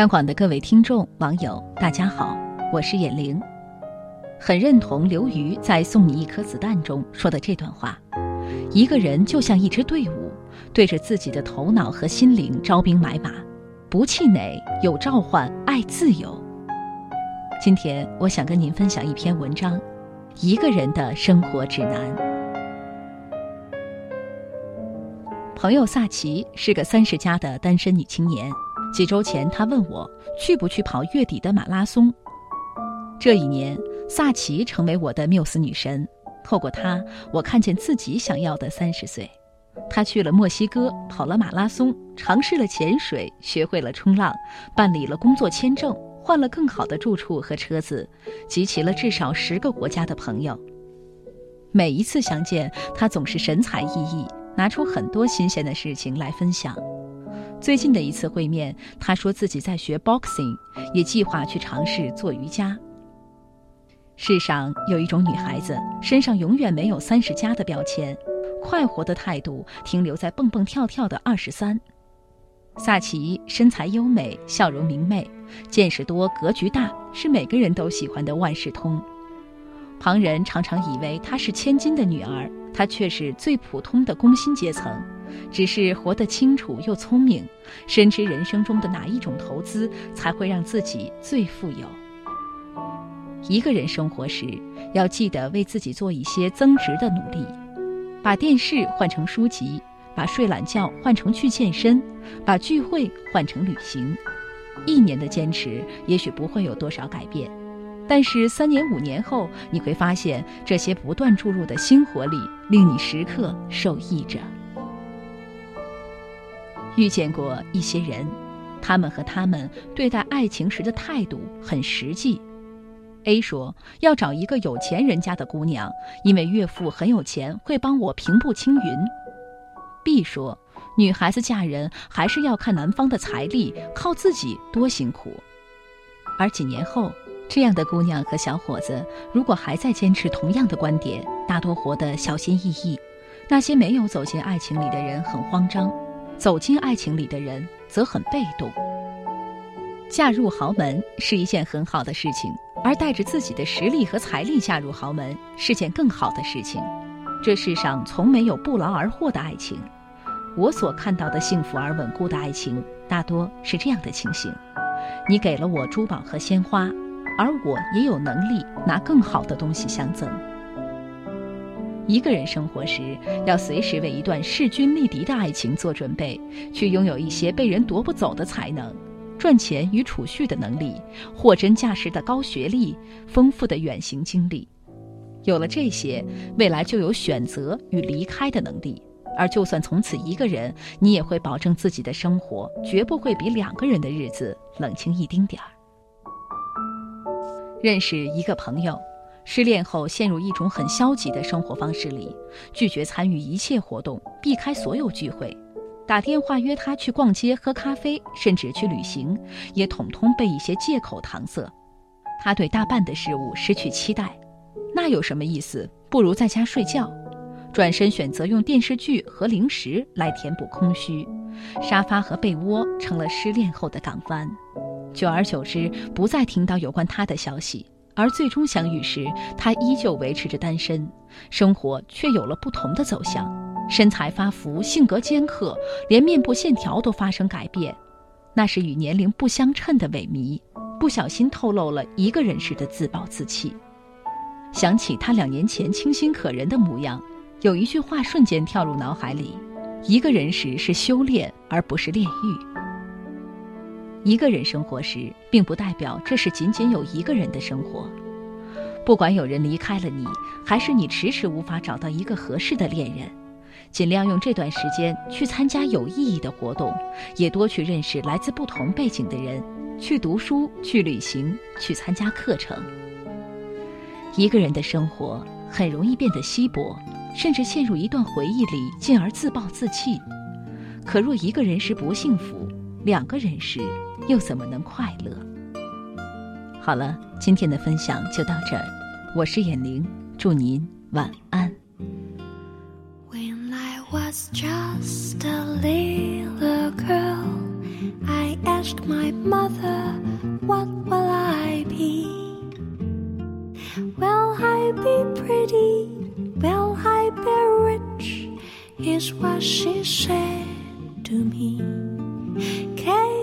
央广的各位听众、网友，大家好，我是眼玲。很认同刘瑜在《送你一颗子弹》中说的这段话：一个人就像一支队伍，对着自己的头脑和心灵招兵买马，不气馁，有召唤，爱自由。今天我想跟您分享一篇文章，《一个人的生活指南》。朋友萨奇是个三十加的单身女青年。几周前，他问我去不去跑月底的马拉松。这一年，萨奇成为我的缪斯女神。透过她，我看见自己想要的三十岁。她去了墨西哥，跑了马拉松，尝试了潜水，学会了冲浪，办理了工作签证，换了更好的住处和车子，集齐了至少十个国家的朋友。每一次相见，她总是神采奕奕，拿出很多新鲜的事情来分享。最近的一次会面，他说自己在学 boxing，也计划去尝试做瑜伽。世上有一种女孩子，身上永远没有三十加的标签，快活的态度停留在蹦蹦跳跳的二十三。萨奇身材优美，笑容明媚，见识多，格局大，是每个人都喜欢的万事通。旁人常常以为她是千金的女儿，她却是最普通的工薪阶层。只是活得清楚又聪明，深知人生中的哪一种投资才会让自己最富有。一个人生活时，要记得为自己做一些增值的努力，把电视换成书籍，把睡懒觉换成去健身，把聚会换成旅行。一年的坚持也许不会有多少改变，但是三年五年后，你会发现这些不断注入的新活力，令你时刻受益着。遇见过一些人，他们和他们对待爱情时的态度很实际。A 说要找一个有钱人家的姑娘，因为岳父很有钱，会帮我平步青云。B 说女孩子嫁人还是要看男方的财力，靠自己多辛苦。而几年后，这样的姑娘和小伙子如果还在坚持同样的观点，大多活得小心翼翼。那些没有走进爱情里的人很慌张。走进爱情里的人则很被动。嫁入豪门是一件很好的事情，而带着自己的实力和财力嫁入豪门是件更好的事情。这世上从没有不劳而获的爱情。我所看到的幸福而稳固的爱情，大多是这样的情形：你给了我珠宝和鲜花，而我也有能力拿更好的东西相赠。一个人生活时，要随时为一段势均力敌的爱情做准备，去拥有一些被人夺不走的才能，赚钱与储蓄的能力，货真价实的高学历，丰富的远行经历。有了这些，未来就有选择与离开的能力。而就算从此一个人，你也会保证自己的生活绝不会比两个人的日子冷清一丁点儿。认识一个朋友。失恋后陷入一种很消极的生活方式里，拒绝参与一切活动，避开所有聚会，打电话约他去逛街、喝咖啡，甚至去旅行，也统统被一些借口搪塞。他对大半的事物失去期待，那有什么意思？不如在家睡觉，转身选择用电视剧和零食来填补空虚，沙发和被窝成了失恋后的港湾。久而久之，不再听到有关他的消息。而最终相遇时，他依旧维持着单身，生活却有了不同的走向，身材发福，性格尖刻，连面部线条都发生改变，那是与年龄不相称的萎靡，不小心透露了一个人时的自暴自弃。想起他两年前清新可人的模样，有一句话瞬间跳入脑海里：一个人时是修炼，而不是炼狱。一个人生活时，并不代表这是仅仅有一个人的生活。不管有人离开了你，还是你迟迟无法找到一个合适的恋人，尽量用这段时间去参加有意义的活动，也多去认识来自不同背景的人，去读书、去旅行、去参加课程。一个人的生活很容易变得稀薄，甚至陷入一段回忆里，进而自暴自弃。可若一个人时不幸福，两个人时。又怎么能快乐？好了，今天的分享就到这儿。我是眼玲，祝您晚安。When I was just a little girl, I asked asked my mother, What will I be? Will I be pretty? Will I be rich? Is what she said to me.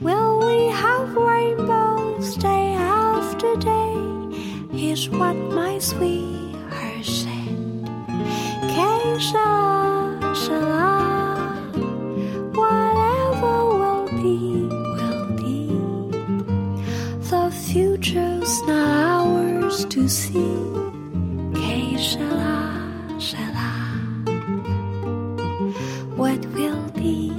Will we have rainbows day after day? Here's what my sweetheart said. Sera, sera. Whatever will be, will be. The future's not ours to see. Sera, sera. What will be.